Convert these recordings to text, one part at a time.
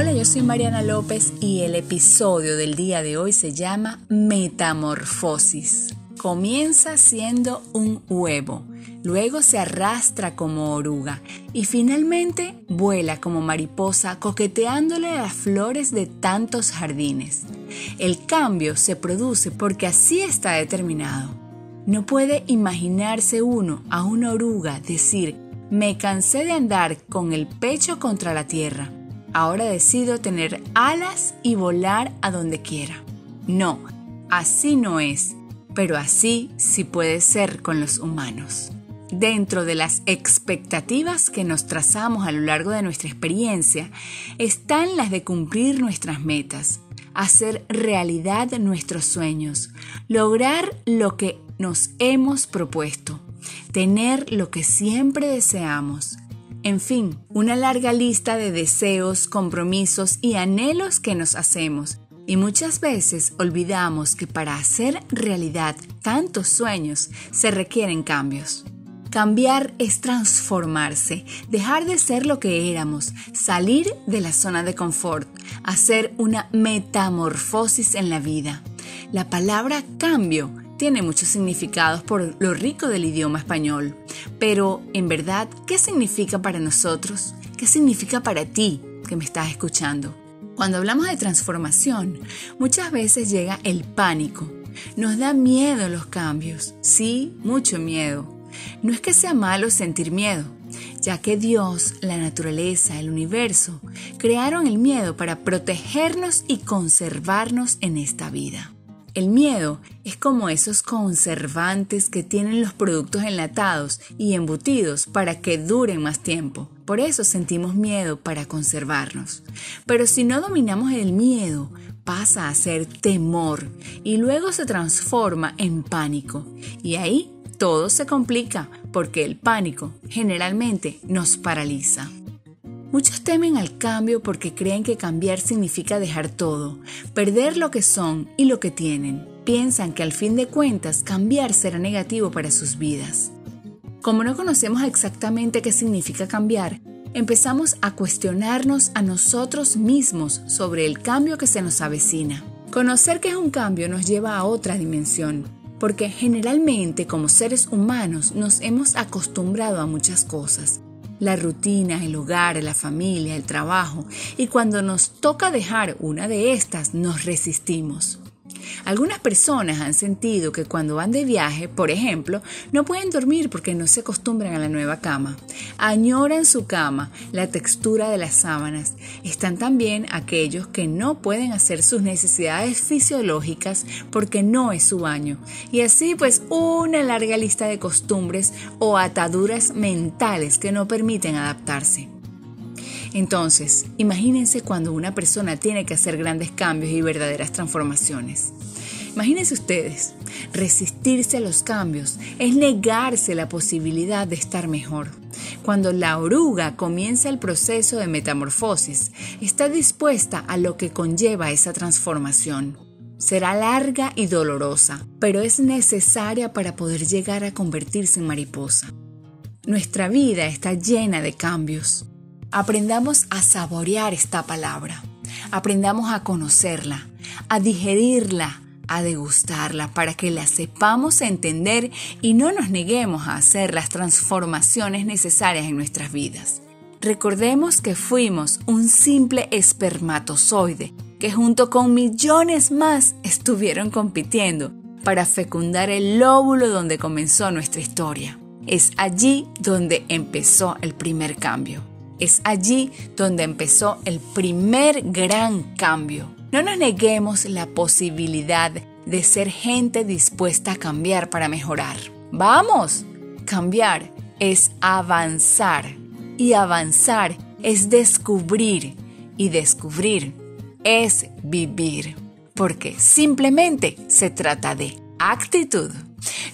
Hola, yo soy Mariana López y el episodio del día de hoy se llama Metamorfosis. Comienza siendo un huevo, luego se arrastra como oruga y finalmente vuela como mariposa coqueteándole a las flores de tantos jardines. El cambio se produce porque así está determinado. No puede imaginarse uno a una oruga decir, me cansé de andar con el pecho contra la tierra ahora decido tener alas y volar a donde quiera. No, así no es, pero así sí puede ser con los humanos. Dentro de las expectativas que nos trazamos a lo largo de nuestra experiencia están las de cumplir nuestras metas, hacer realidad nuestros sueños, lograr lo que nos hemos propuesto, tener lo que siempre deseamos, en fin, una larga lista de deseos, compromisos y anhelos que nos hacemos. Y muchas veces olvidamos que para hacer realidad tantos sueños se requieren cambios. Cambiar es transformarse, dejar de ser lo que éramos, salir de la zona de confort, hacer una metamorfosis en la vida. La palabra cambio tiene muchos significados por lo rico del idioma español. Pero, en verdad, ¿qué significa para nosotros? ¿Qué significa para ti que me estás escuchando? Cuando hablamos de transformación, muchas veces llega el pánico. Nos da miedo los cambios, sí, mucho miedo. No es que sea malo sentir miedo, ya que Dios, la naturaleza, el universo, crearon el miedo para protegernos y conservarnos en esta vida. El miedo es como esos conservantes que tienen los productos enlatados y embutidos para que duren más tiempo. Por eso sentimos miedo para conservarnos. Pero si no dominamos el miedo, pasa a ser temor y luego se transforma en pánico. Y ahí todo se complica porque el pánico generalmente nos paraliza. Muchos temen al cambio porque creen que cambiar significa dejar todo, perder lo que son y lo que tienen. Piensan que al fin de cuentas cambiar será negativo para sus vidas. Como no conocemos exactamente qué significa cambiar, empezamos a cuestionarnos a nosotros mismos sobre el cambio que se nos avecina. Conocer qué es un cambio nos lleva a otra dimensión, porque generalmente como seres humanos nos hemos acostumbrado a muchas cosas la rutina, el hogar, la familia, el trabajo, y cuando nos toca dejar una de estas, nos resistimos. Algunas personas han sentido que cuando van de viaje, por ejemplo, no pueden dormir porque no se acostumbran a la nueva cama. Añoran su cama, la textura de las sábanas. Están también aquellos que no pueden hacer sus necesidades fisiológicas porque no es su baño. Y así pues una larga lista de costumbres o ataduras mentales que no permiten adaptarse. Entonces, imagínense cuando una persona tiene que hacer grandes cambios y verdaderas transformaciones. Imagínense ustedes, resistirse a los cambios es negarse la posibilidad de estar mejor. Cuando la oruga comienza el proceso de metamorfosis, está dispuesta a lo que conlleva esa transformación. Será larga y dolorosa, pero es necesaria para poder llegar a convertirse en mariposa. Nuestra vida está llena de cambios. Aprendamos a saborear esta palabra, aprendamos a conocerla, a digerirla, a degustarla para que la sepamos entender y no nos neguemos a hacer las transformaciones necesarias en nuestras vidas. Recordemos que fuimos un simple espermatozoide que junto con millones más estuvieron compitiendo para fecundar el lóbulo donde comenzó nuestra historia. Es allí donde empezó el primer cambio. Es allí donde empezó el primer gran cambio. No nos neguemos la posibilidad de ser gente dispuesta a cambiar para mejorar. ¡Vamos! Cambiar es avanzar y avanzar es descubrir y descubrir es vivir. Porque simplemente se trata de actitud.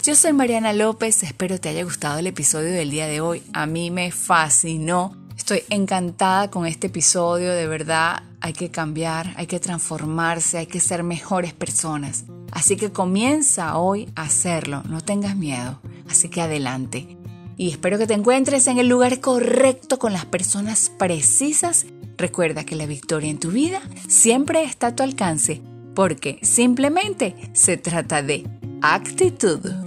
Yo soy Mariana López, espero te haya gustado el episodio del día de hoy. A mí me fascinó Estoy encantada con este episodio, de verdad hay que cambiar, hay que transformarse, hay que ser mejores personas. Así que comienza hoy a hacerlo, no tengas miedo, así que adelante. Y espero que te encuentres en el lugar correcto con las personas precisas Recuerda que la victoria en tu vida siempre está a tu alcance, porque simplemente se trata de actitud.